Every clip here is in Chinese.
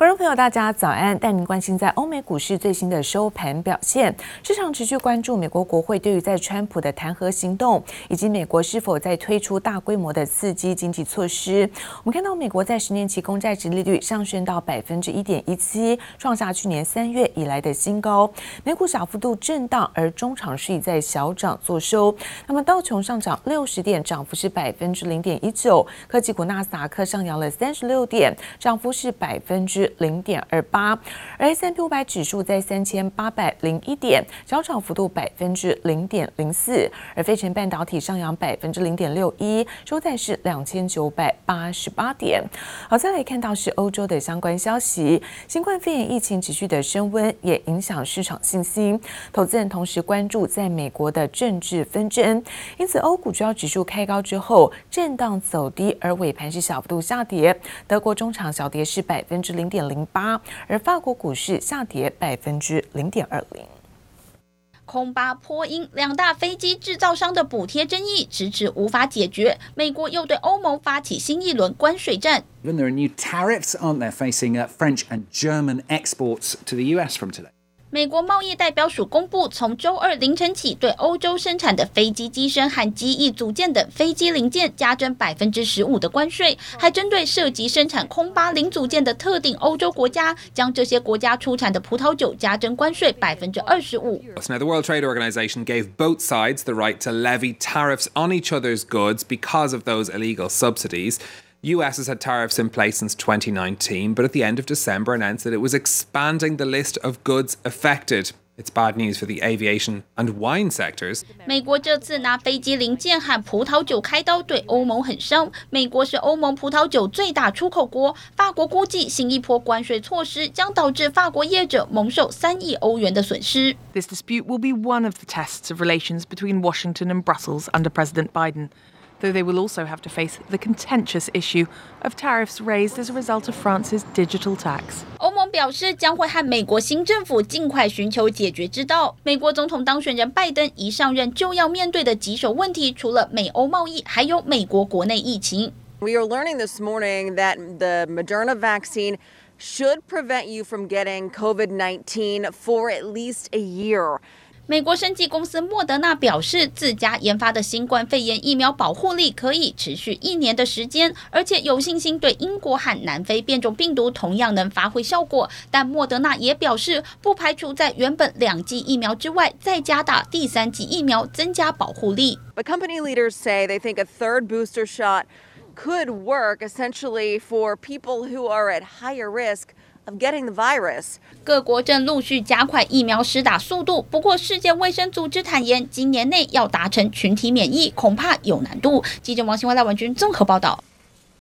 观众朋友，大家早安！带您关心在欧美股市最新的收盘表现。市场持续关注美国国会对于在川普的弹劾行动，以及美国是否在推出大规模的刺激经济措施。我们看到美国在十年期公债殖利率上升到百分之一点一七，创下去年三月以来的新高。美股小幅度震荡，而中场是以在小涨作收。那么道琼上涨六十点，涨幅是百分之零点一九。科技股纳斯达克上扬了三十六点，涨幅是百分之。零点二八，而 S&P 五百指数在三千八百零一点，小涨幅度百分之零点零四，而费城半导体上扬百分之零点六一，收在是两千九百八十八点。好，再来看到是欧洲的相关消息，新冠肺炎疫情持续的升温，也影响市场信心，投资人同时关注在美国的政治纷争，因此欧股主要指数开高之后震荡走低，而尾盘是小幅度下跌，德国中场小跌是百分之零点。零八，而法国股市下跌百分之零点二零。空巴、波音两大飞机制造商的补贴争议迟迟无法解决，美国又对欧盟发起新一轮关税战。Even there are new tariffs, aren't there, facing French and German exports to the US from today? 美国贸易代表署公布，从周二凌晨起，对欧洲生产的飞机机身和机翼组件等飞机零件加征百分之十五的关税，还针对涉及生产空巴零组件的特定欧洲国家，将这些国家出产的葡萄酒加征关税百分之二十五。Now, the World Trade Organization gave both sides the right to levy tariffs on each other's goods because of those illegal subsidies. U.S. has had tariffs in place since 2019, but at the end of December announced that it was expanding the list of goods affected. It's bad news for the aviation and wine sectors. 美国这次拿飞机零件和葡萄酒开刀，对欧盟很伤。美国是欧盟葡萄酒最大出口国，法国估计新一波关税措施将导致法国业者蒙受三亿欧元的损失。This dispute will be one of the tests of relations between Washington and Brussels under President Biden. though they will also have to face the contentious issue of tariffs raised as a result of France's digital tax. 欧盟表示将会和美国新政府尽快寻求解决之道。美国总统当选人拜登一上任就要面对的棘手问题，除了美欧贸易，还有美国国内疫情。We are learning this morning that the Moderna vaccine should prevent you from getting COVID-19 for at least a year. 美国生技公司莫德纳表示，自家研发的新冠肺炎疫苗保护力可以持续一年的时间，而且有信心对英国和南非变种病毒同样能发挥效果。但莫德纳也表示，不排除在原本两剂疫苗之外再加打第三剂疫苗，增加保护力。But company leaders say they think a third booster shot could work essentially for people who are at higher risk. Getting the virus. 各国正陆续加快疫苗施打速度，不过世界卫生组织坦言，今年内要达成群体免疫恐怕有难度。记者王新华、赖文君综合报道。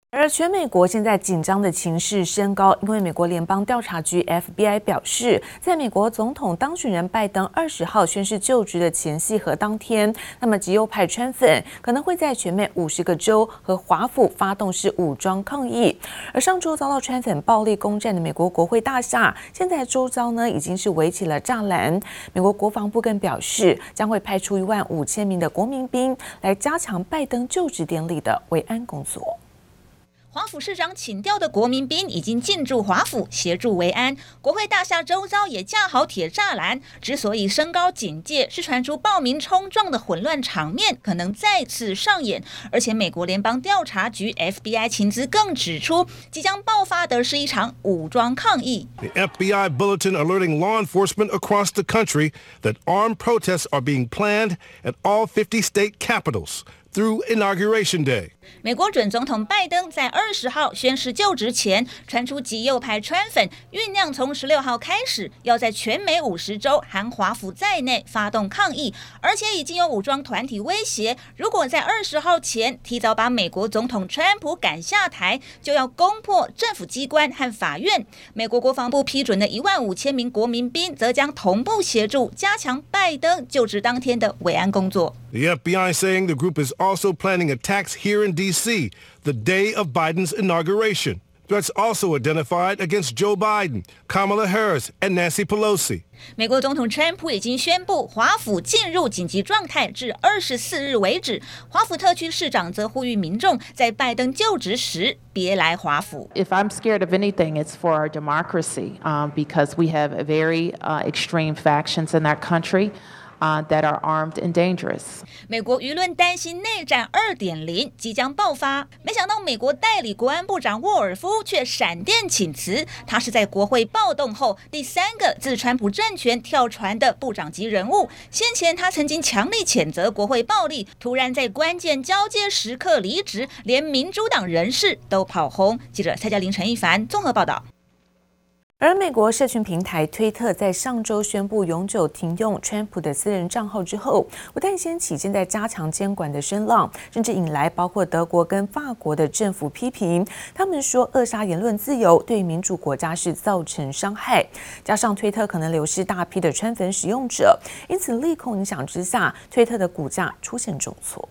而全美国现在紧张的情势升高，因为美国联邦调查局 FBI 表示，在美国总统当选人拜登二十号宣誓就职的前夕和当天，那么极右派川粉可能会在全美五十个州和华府发动式武装抗议。而上周遭到川粉暴力攻占的美国国会大厦，现在周遭呢已经是围起了栅栏。美国国防部更表示，将会派出一万五千名的国民兵来加强拜登就职典礼的维安工作。华府市长请调的国民兵已经进驻华府协助维安，国会大厦周遭也架好铁栅栏。之所以升高警戒，是传出暴民冲撞的混乱场面可能再次上演。而且，美国联邦调查局 FBI 情资更指出，即将爆发的是一场武装抗议。The FBI bulletin alerting law enforcement across the country that armed protests are being planned at all 50 state capitals through inauguration day. 美国准总统拜登在二十号宣誓就职前，传出极右派川粉酝酿从十六号开始，要在全美五十州含华府在内发动抗议，而且已经有武装团体威胁，如果在二十号前提早把美国总统川普赶下台，就要攻破政府机关和法院。美国国防部批准的一万五千名国民兵，则将同步协助加强拜登就职当天的维安工作。The FBI saying the group is also planning attacks here in D.C. the day of Biden's inauguration. Threats also identified against Joe Biden, Kamala Harris, and Nancy Pelosi. 美国总统川普已经宣布华府进入紧急状态，至二十四日为止。华府特区市长则呼吁民众在拜登就职时别来华府。If I'm scared of anything, it's for our democracy, um, because we have very uh, extreme factions in that country. Uh, that are armed and dangerous. 美国舆论担心内战二点零即将爆发，没想到美国代理国安部长沃尔夫却闪电请辞。他是在国会暴动后第三个自川普政权跳船的部长级人物。先前他曾经强力谴责国会暴力，突然在关键交接时刻离职，连民主党人士都跑红。记者蔡嘉玲、陈一凡综合报道。而美国社群平台推特在上周宣布永久停用川普的私人账号之后，不但掀起现在加强监管的声浪，甚至引来包括德国跟法国的政府批评。他们说扼杀言论自由对民主国家是造成伤害，加上推特可能流失大批的川粉使用者，因此利空影响之下，推特的股价出现重挫。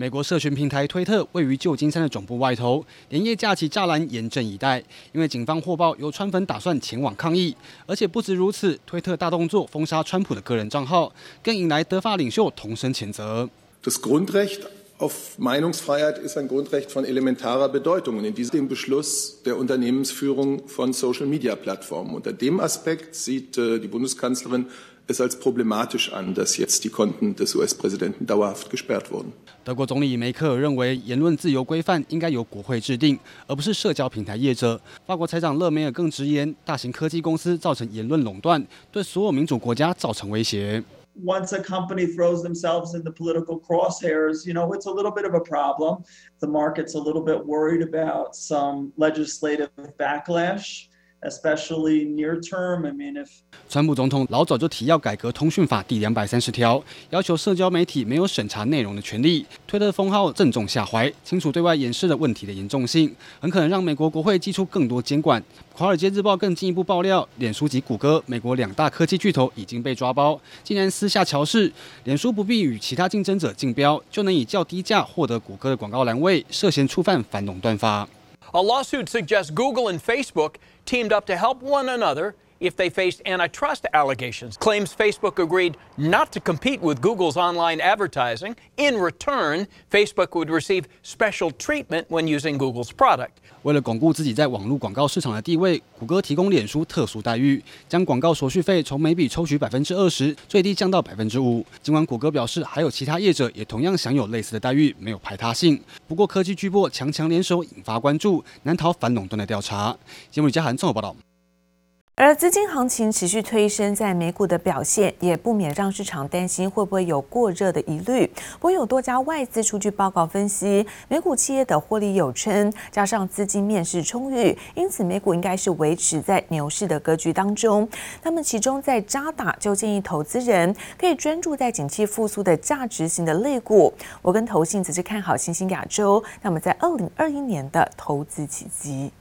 美国社群平台推特位于旧金山的总部外头，连夜架起栅栏严阵以待，因为警方获报有川粉打算前往抗议，而且不止如此，推特大动作封杀川普的个人账号，更引来德法领袖同声谴责。Das Grundrecht auf Meinungsfreiheit ist ein Grundrecht von elementarer Bedeutung und in diesem Beschluss der Unternehmensführung von Social Media Plattformen. Unter dem Aspekt sieht die Bundeskanzlerin es als problematisch an, dass jetzt die Konten des US-Präsidenten dauerhaft gesperrt wurden. 德国总理梅克尔认为，言论自由规范应该由国会制定，而不是社交平台业者。法国财长勒梅尔更直言，大型科技公司造成言论垄断，对所有民主国家造成威胁。Once a company throws themselves in the political crosshairs, you know, it's a little bit of a problem. The market's a little bit worried about some legislative backlash. Especially near term, I mean, if 川普总统老早就提要改革通讯法第两百三十条，要求社交媒体没有审查内容的权利。推特封号正中下怀，清楚对外掩饰了问题的严重性，很可能让美国国会祭出更多监管。华尔街日报更进一步爆料，脸书及谷歌，美国两大科技巨头已经被抓包，竟然私下乔事，脸书不必与其他竞争者竞标，就能以较低价获得谷歌的广告栏位，涉嫌触犯反垄断法。A lawsuit suggests Google and Facebook teamed up to help one another if they faced antitrust allegations. Claims Facebook agreed not to compete with Google's online advertising. In return, Facebook would receive special treatment when using Google's product. 为了巩固自己在网络广告市场的地位，谷歌提供脸书特殊待遇，将广告手续费从每笔抽取百分之二十，最低降到百分之五。尽管谷歌表示，还有其他业者也同样享有类似的待遇，没有排他性。不过，科技巨擘强强联手，引发关注，难逃反垄断的调查。节目李嘉涵综合报道。而资金行情持续推升，在美股的表现也不免让市场担心会不会有过热的疑虑。不过有多家外资数据报告分析，美股企业的获利有撑，加上资金面是充裕，因此美股应该是维持在牛市的格局当中。那么其中在渣打就建议投资人可以专注在景气复苏的价值型的类股。我跟投信则是看好新兴亚洲，那么在二零二一年的投资契机。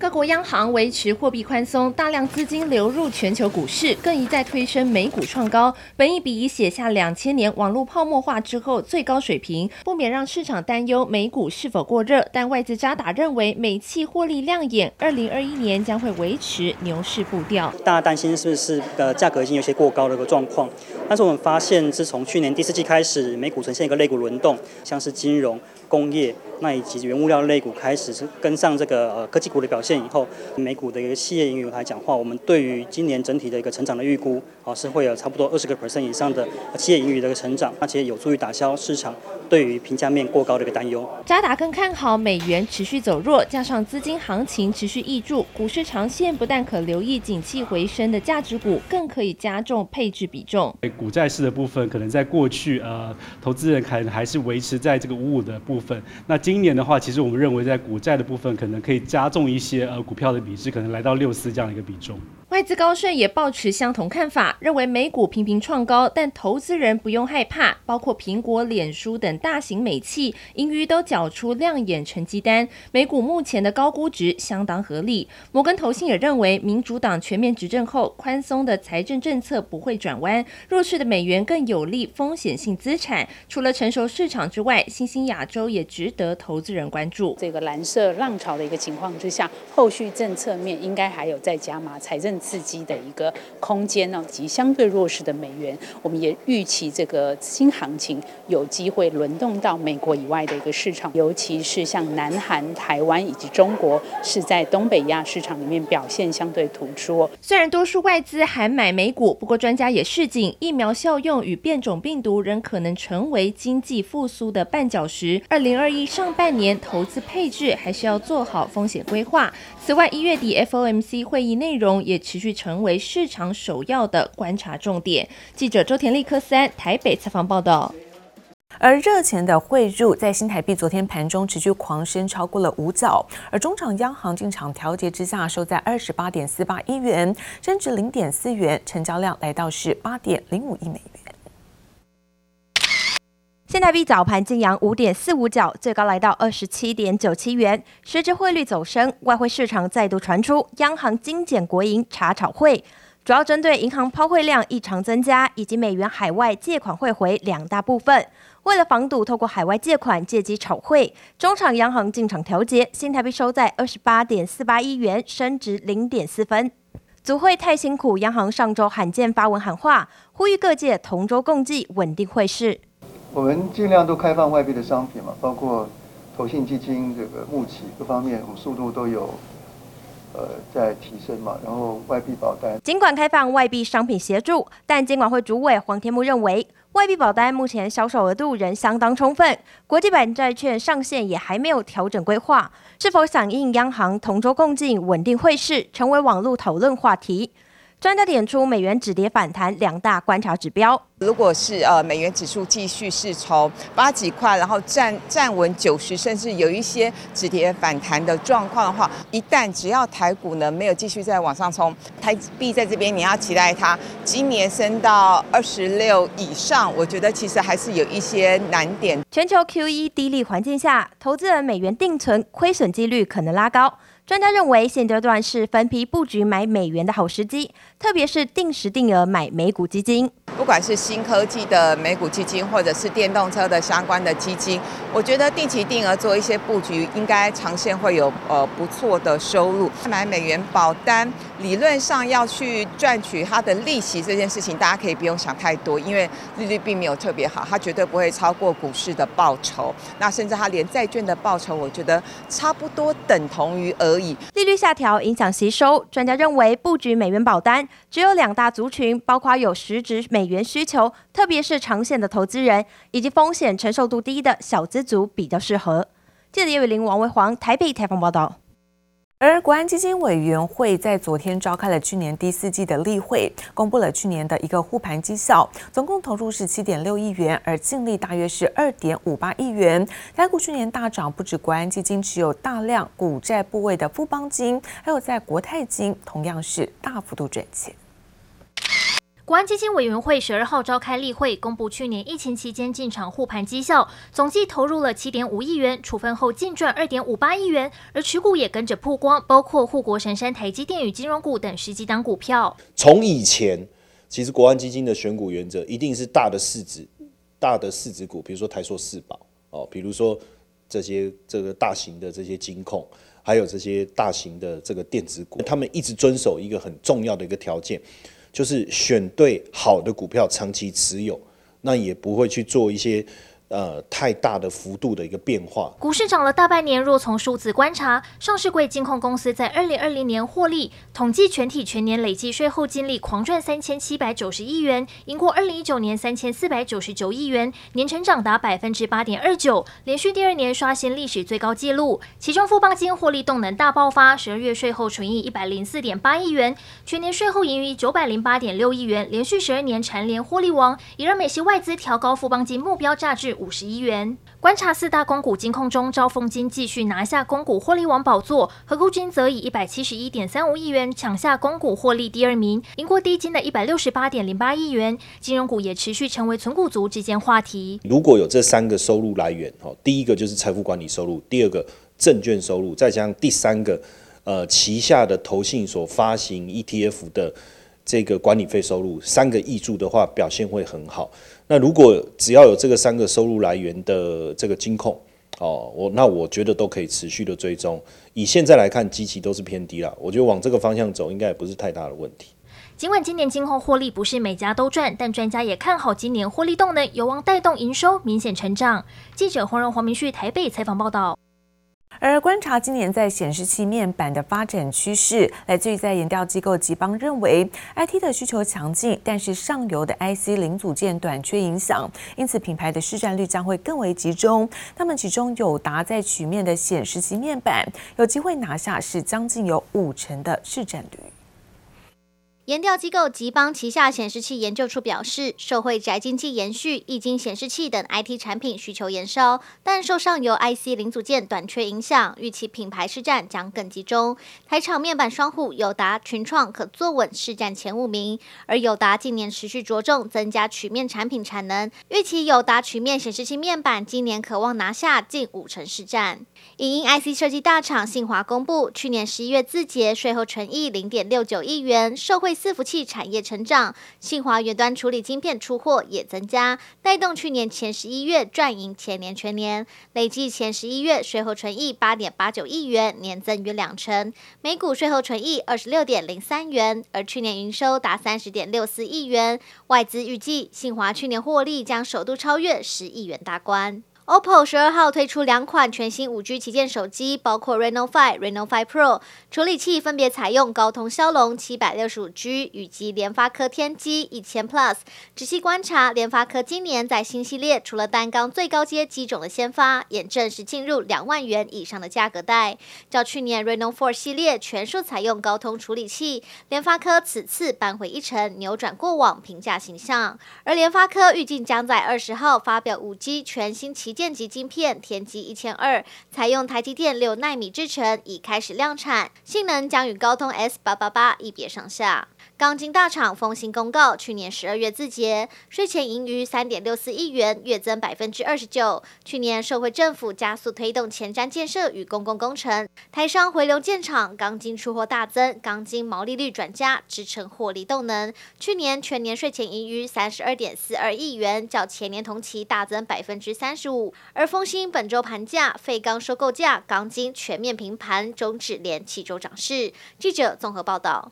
各国央行维持货币宽松，大量资金流入全球股市，更一再推升美股创高。本一比已写下两千年网络泡沫化之后最高水平，不免让市场担忧美股是否过热。但外资渣打认为，美企获利亮眼，二零二一年将会维持牛市步调。大家担心是不是呃价格已经有些过高的一个状况？但是我们发现，自从去年第四季开始，美股呈现一个类股轮动，像是金融、工业。那以及原物料类股开始是跟上这个呃科技股的表现以后，美股的一个企业盈余来讲话，我们对于今年整体的一个成长的预估，啊是会有差不多二十个 percent 以上的企业盈余的一个成长，而且有助于打消市场对于评价面过高的一个担忧。渣打更看好美元持续走弱，加上资金行情持续挹注，股市长线不但可留意景气回升的价值股，更可以加重配置比重。股债市的部分，可能在过去呃，投资人可能还是维持在这个五五的部部分。那今年的话，其实我们认为在股债的部分，可能可以加重一些呃股票的比值，可能来到六四这样的一个比重。外资高盛也抱持相同看法，认为美股频频创高，但投资人不用害怕，包括苹果、脸书等大型美企，盈余都缴出亮眼成绩单。美股目前的高估值相当合理。摩根投信也认为，民主党全面执政后，宽松的财政政策不会转弯，弱势的美元更有利风险性资产。除了成熟市场之外，新兴亚洲也值得投资人关注。这个蓝色浪潮的一个情况之下，后续政策面应该还有再加码财政。刺激的一个空间呢，及相对弱势的美元，我们也预期这个新行情有机会轮动到美国以外的一个市场，尤其是像南韩、台湾以及中国，是在东北亚市场里面表现相对突出。虽然多数外资还买美股，不过专家也示警，疫苗效用与变种病毒仍可能成为经济复苏的绊脚石。二零二一上半年投资配置还是要做好风险规划。此外，一月底 FOMC 会议内容也持续成为市场首要的观察重点。记者周田立科三台北采访报道。而热钱的汇入在新台币昨天盘中持续狂升，超过了五角。而中场央行进场调节之下，收在二十八点四八亿元，升值零点四元，成交量来到是八点零五亿美元。新台币早盘劲扬五点四五角，最高来到二十七点九七元。随着汇率走升，外汇市场再度传出央行精简国营查炒汇，主要针对银行抛汇量异常增加以及美元海外借款汇回两大部分。为了防堵透过海外借款借机炒汇，中场央行进场调节，新台币收在二十八点四八亿元，升值零点四分。组会太辛苦，央行上周罕见发文喊话，呼吁各界同舟共济，稳定汇市。我们尽量都开放外币的商品嘛，包括投信基金这个募集各方面，我们速度都有呃在提升嘛。然后外币保单，尽管开放外币商品协助，但监管会主委黄天木认为，外币保单目前销售额度仍相当充分，国际版债券上限也还没有调整规划，是否响应央行同舟共济稳定汇市，成为网络讨论话题。专家点出美元止跌反弹两大观察指标。如果是呃美元指数继续是从八几块，然后站站稳九十，甚至有一些止跌反弹的状况的话，一旦只要台股呢没有继续再往上冲，台币在这边你要期待它今年升到二十六以上，我觉得其实还是有一些难点。全球 QE 低利环境下，投资人美元定存亏损几率可能拉高。专家认为，现阶段是分批布局买美元的好时机，特别是定时定额买美股基金。不管是新科技的美股基金，或者是电动车的相关的基金，我觉得定期定额做一些布局，应该长线会有呃不错的收入。买美元保单，理论上要去赚取它的利息这件事情，大家可以不用想太多，因为利率并没有特别好，它绝对不会超过股市的报酬。那甚至它连债券的报酬，我觉得差不多等同于而已。利率下调影响吸收，专家认为布局美元保单只有两大族群，包括有实质美元需求，特别是长线的投资人，以及风险承受度低的小资族比较适合。记者叶伟玲、王维煌台北采访报道。而国安基金委员会在昨天召开了去年第四季的例会，公布了去年的一个护盘绩效，总共投入是七点六亿元，而净利大约是二点五八亿元。台股去年大涨，不止国安基金持有大量股债部位的富邦金，还有在国泰金同样是大幅度赚钱。国安基金委员会十二号召开例会，公布去年疫情期间进场护盘绩效，总计投入了七点五亿元，处分后净赚二点五八亿元，而持股也跟着曝光，包括护国神山台积电与金融股等十几档股票。从以前，其实国安基金的选股原则一定是大的市值、大的市值股，比如说台硕四宝哦，比如说这些这个大型的这些金控，还有这些大型的这个电子股，他们一直遵守一个很重要的一个条件。就是选对好的股票，长期持有，那也不会去做一些。呃，太大的幅度的一个变化。股市涨了大半年，若从数字观察，上市柜金控公司在二零二零年获利统计，全体全年累计税后净利狂赚三千七百九十亿元，赢过二零一九年三千四百九十九亿元，年成长达百分之八点二九，连续第二年刷新历史最高纪录。其中富邦金获利动能大爆发，十二月税后纯益一百零四点八亿元，全年税后盈余九百零八点六亿元，连续十二年蝉联获利王，也让美系外资调高富邦金目标价值。五十亿元。观察四大公股金控中，招丰金继续拿下公股获利王宝座，合库金则以一百七十一点三五亿元抢下公股获利第二名，赢过低金的一百六十八点零八亿元。金融股也持续成为存股族之间话题。如果有这三个收入来源，哈，第一个就是财富管理收入，第二个证券收入，再加上第三个，呃，旗下的投信所发行 ETF 的。这个管理费收入三个挹注的话，表现会很好。那如果只要有这个三个收入来源的这个金控，哦，我那我觉得都可以持续的追踪。以现在来看，基期都是偏低了，我觉得往这个方向走，应该也不是太大的问题。尽管今年金控获利不是每家都赚，但专家也看好今年获利动能有望带动营收明显成长。记者黄荣、黄明旭台北采访报道。而观察今年在显示器面板的发展趋势，来自于在研调机构吉邦认为，IT 的需求强劲，但是上游的 IC 零组件短缺影响，因此品牌的市占率将会更为集中。他们其中友达在曲面的显示器面板有机会拿下，是将近有五成的市占率。研调机构吉邦旗下显示器研究处表示，社会宅经济延续，液晶显示器等 IT 产品需求延烧，但受上游 IC 零组件短缺影响，预期品牌市占将更集中。台厂面板双虎友达、群创可坐稳市占前五名，而友达近年持续着重增加曲面产品产能，预期友达曲面显示器面板今年可望拿下近五成市占。影音 IC 设计大厂信华公布，去年十一月自结税后纯益零点六九亿元，受惠伺服器产业成长，信华云端处理晶片出货也增加，带动去年前十一月赚赢前年全年，累计前十一月税后纯益八点八九亿元，年增约两成，每股税后纯益二十六点零三元，而去年营收达三十点六四亿元，外资预计信华去年获利将首度超越十亿元大关。OPPO 十二号推出两款全新五 G 旗舰手机，包括 Reno 5、Reno 5 Pro，处理器分别采用高通骁龙七百六十五 G 以及联发科天玑一千 Plus。仔细观察，联发科今年在新系列除了单缸最高阶机种的先发，也正式进入两万元以上的价格带。较去年 Reno 4系列全数采用高通处理器，联发科此次扳回一城，扭转过往平价形象。而联发科预计将在二十号发表五 G 全新旗舰级晶片天玑一千二，采用台积电六纳米制程，已开始量产，性能将与高通 S 八八八一别上下。钢筋大厂丰兴公告，去年十二月自结税前盈余三点六四亿元，月增百分之二十九。去年社会政府加速推动前瞻建设与公共工程，台商回流建厂，钢筋出货大增，钢筋毛利率转佳，支撑获利动能。去年全年税前盈余三十二点四二亿元，较前年同期大增百分之三十五。而丰兴本周盘价、废钢收购价、钢筋全面平盘，终止连七周涨势。记者综合报道。